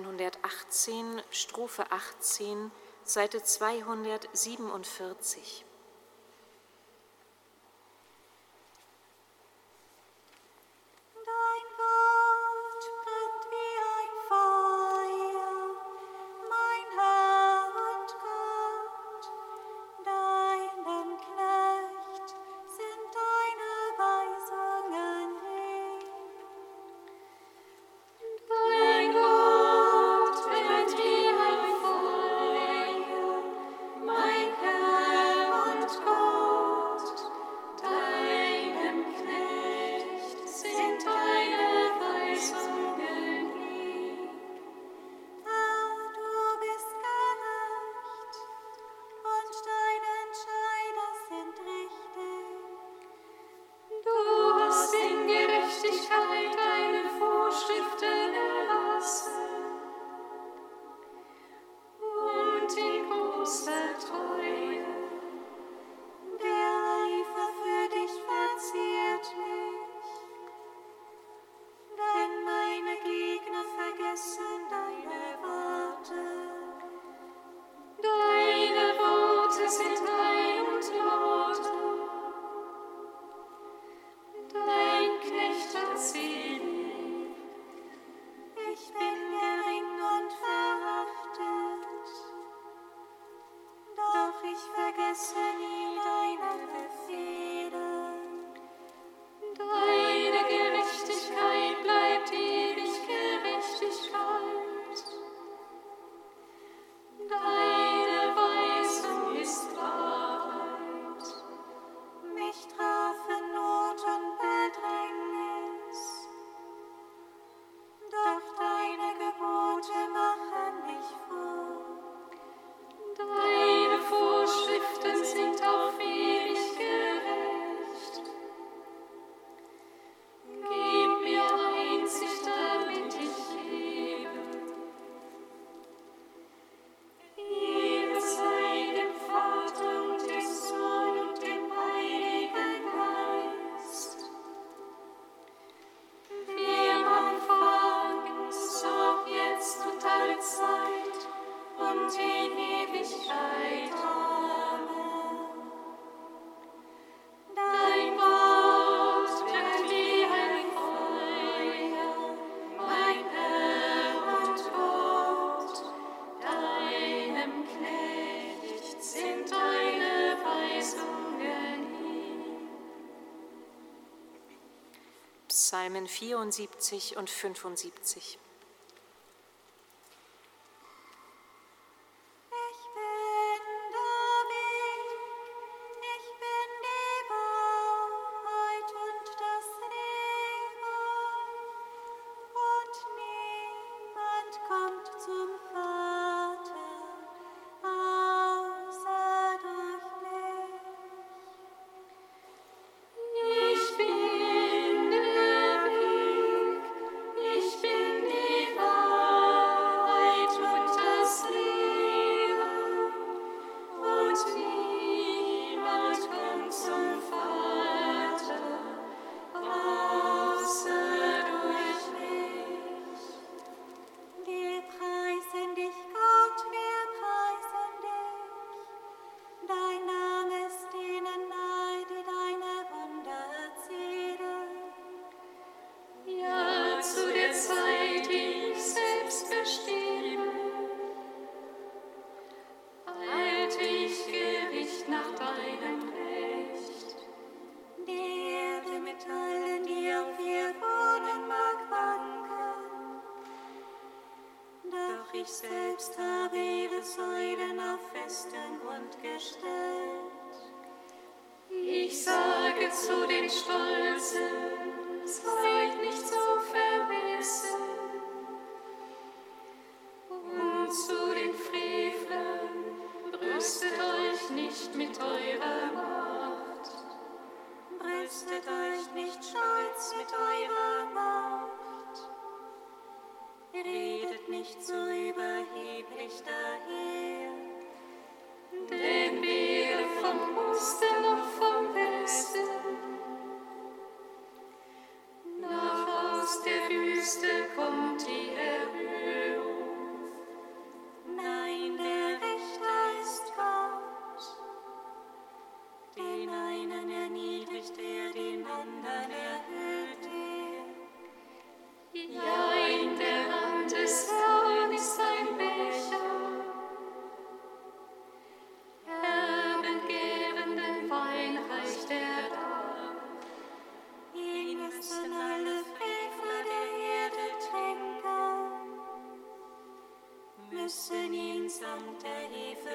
118, Strophe 18, Seite 247. 74 und 75. rüstet euch nicht stolz mit eurer Macht. Redet nicht so überheblich daher, denn wir vom Osten und vom Westen nach aus der Wüste kommen.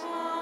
Christ.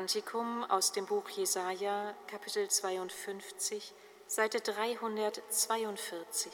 Kantikum aus dem Buch Jesaja, Kapitel 52, Seite 342.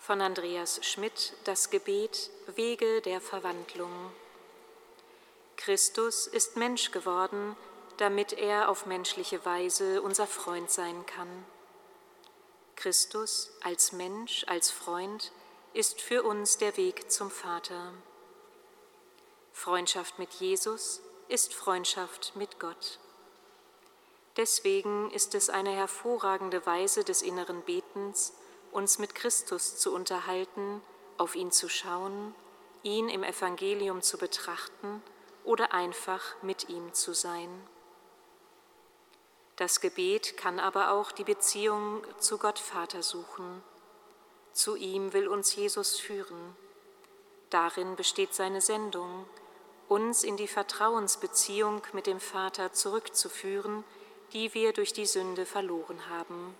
von Andreas Schmidt das Gebet Wege der Verwandlung. Christus ist Mensch geworden, damit er auf menschliche Weise unser Freund sein kann. Christus als Mensch, als Freund ist für uns der Weg zum Vater. Freundschaft mit Jesus ist Freundschaft mit Gott. Deswegen ist es eine hervorragende Weise des inneren Betens, uns mit Christus zu unterhalten, auf ihn zu schauen, ihn im Evangelium zu betrachten oder einfach mit ihm zu sein. Das Gebet kann aber auch die Beziehung zu Gott Vater suchen. Zu ihm will uns Jesus führen. Darin besteht seine Sendung, uns in die Vertrauensbeziehung mit dem Vater zurückzuführen, die wir durch die Sünde verloren haben.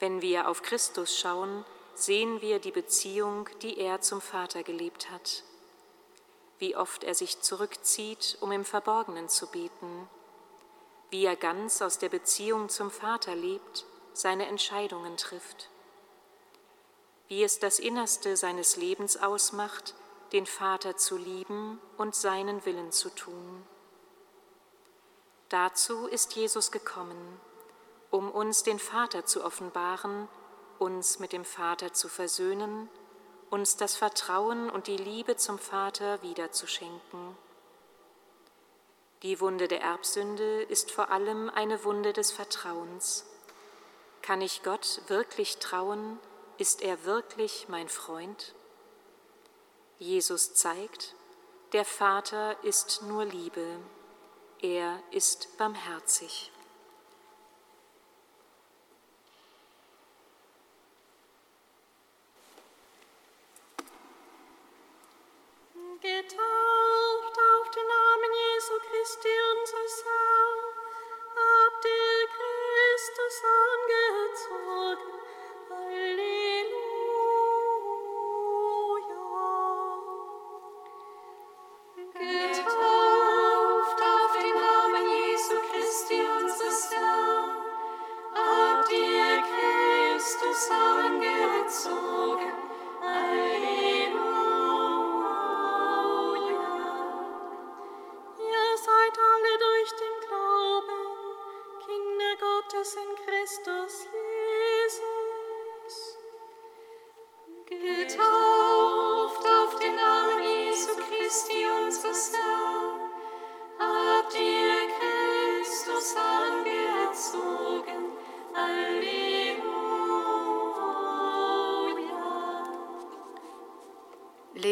Wenn wir auf Christus schauen, sehen wir die Beziehung, die er zum Vater gelebt hat. Wie oft er sich zurückzieht, um im Verborgenen zu beten. Wie er ganz aus der Beziehung zum Vater lebt, seine Entscheidungen trifft. wie es das Innerste seines Lebens ausmacht, den Vater zu lieben und seinen Willen zu tun. Dazu ist Jesus gekommen, um uns den Vater zu offenbaren, uns mit dem Vater zu versöhnen, uns das Vertrauen und die Liebe zum Vater wiederzuschenken. Die Wunde der Erbsünde ist vor allem eine Wunde des Vertrauens. Kann ich Gott wirklich trauen? Ist er wirklich mein Freund? Jesus zeigt, der Vater ist nur Liebe, er ist barmherzig. Getauft auf den Namen Jesu Christi, unseres Herrn, habt ihr Christus angezogen.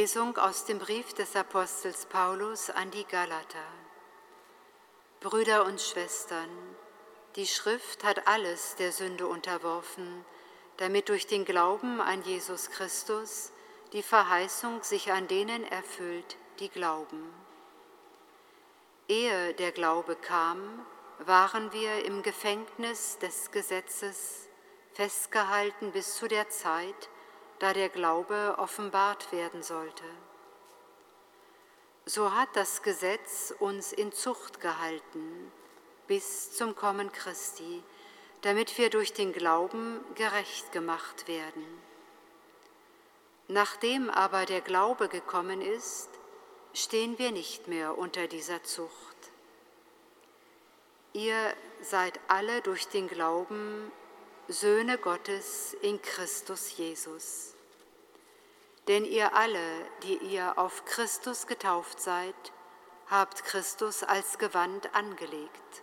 Lesung aus dem Brief des Apostels Paulus an die Galater. Brüder und Schwestern, die Schrift hat alles der Sünde unterworfen, damit durch den Glauben an Jesus Christus die Verheißung sich an denen erfüllt, die glauben. Ehe der Glaube kam, waren wir im Gefängnis des Gesetzes festgehalten bis zu der Zeit, da der Glaube offenbart werden sollte. So hat das Gesetz uns in Zucht gehalten bis zum Kommen Christi, damit wir durch den Glauben gerecht gemacht werden. Nachdem aber der Glaube gekommen ist, stehen wir nicht mehr unter dieser Zucht. Ihr seid alle durch den Glauben Söhne Gottes in Christus Jesus. Denn ihr alle, die ihr auf Christus getauft seid, habt Christus als Gewand angelegt.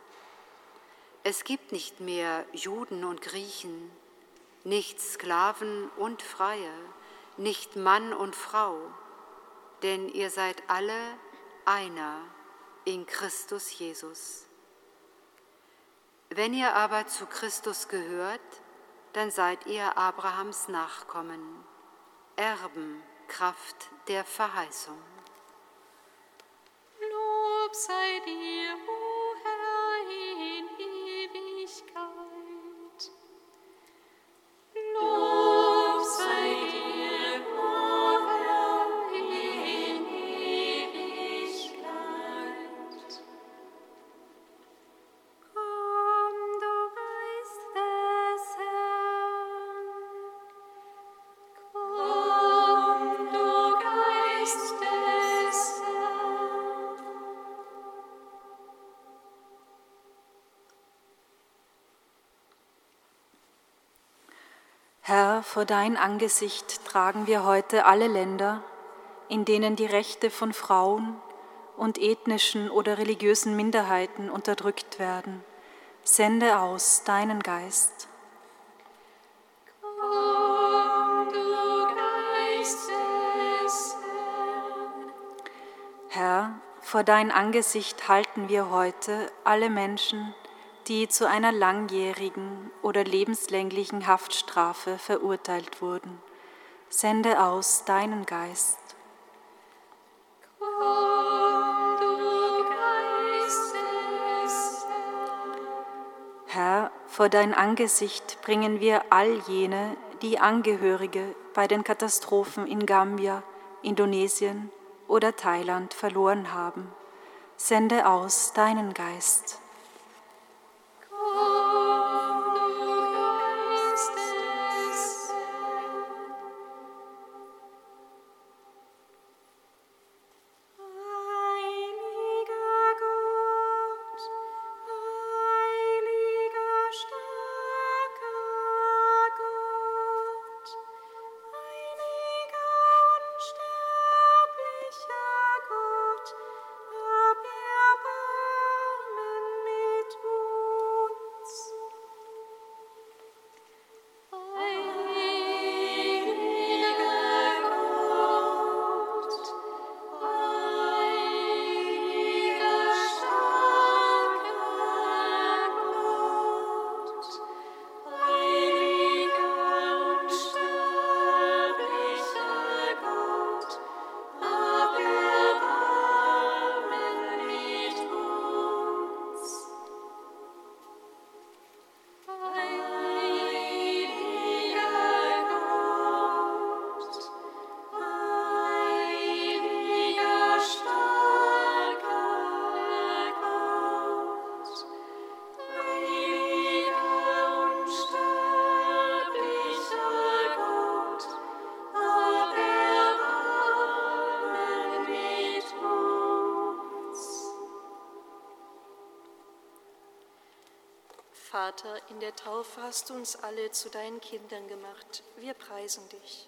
Es gibt nicht mehr Juden und Griechen, nicht Sklaven und Freie, nicht Mann und Frau, denn ihr seid alle einer in Christus Jesus. Wenn ihr aber zu Christus gehört, dann seid ihr Abrahams Nachkommen, Erben Kraft der Verheißung. Lob sei dir, Herr, vor dein Angesicht tragen wir heute alle Länder, in denen die Rechte von Frauen und ethnischen oder religiösen Minderheiten unterdrückt werden. Sende aus deinen Geist. Komm, du Geist des Herr, vor dein Angesicht halten wir heute alle Menschen, die zu einer langjährigen oder lebenslänglichen Haftstrafe verurteilt wurden. Sende aus deinen Geist. Komm, du Geist des Herr, vor dein Angesicht bringen wir all jene, die Angehörige bei den Katastrophen in Gambia, Indonesien oder Thailand verloren haben. Sende aus deinen Geist. Vater, in der Taufe hast du uns alle zu deinen Kindern gemacht. Wir preisen dich.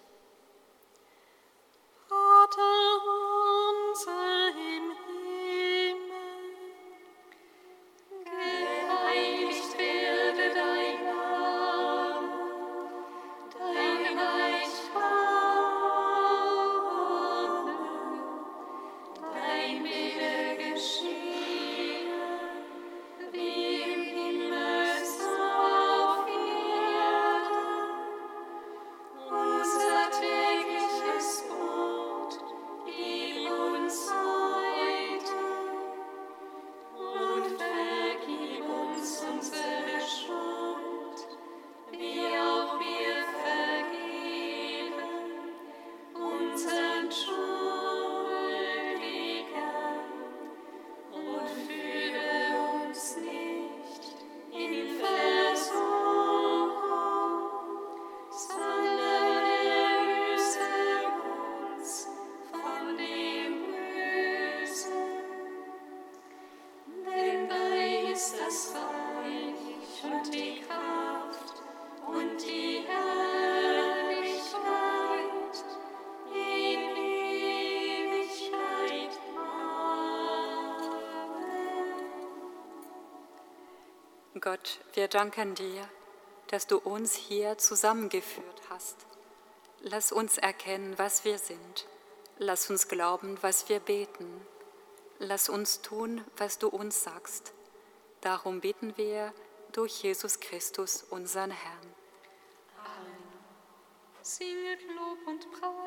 Gott, wir danken dir, dass du uns hier zusammengeführt hast. Lass uns erkennen, was wir sind. Lass uns glauben, was wir beten. Lass uns tun, was du uns sagst. Darum bitten wir durch Jesus Christus, unseren Herrn. Amen. Singet Lob und Preis.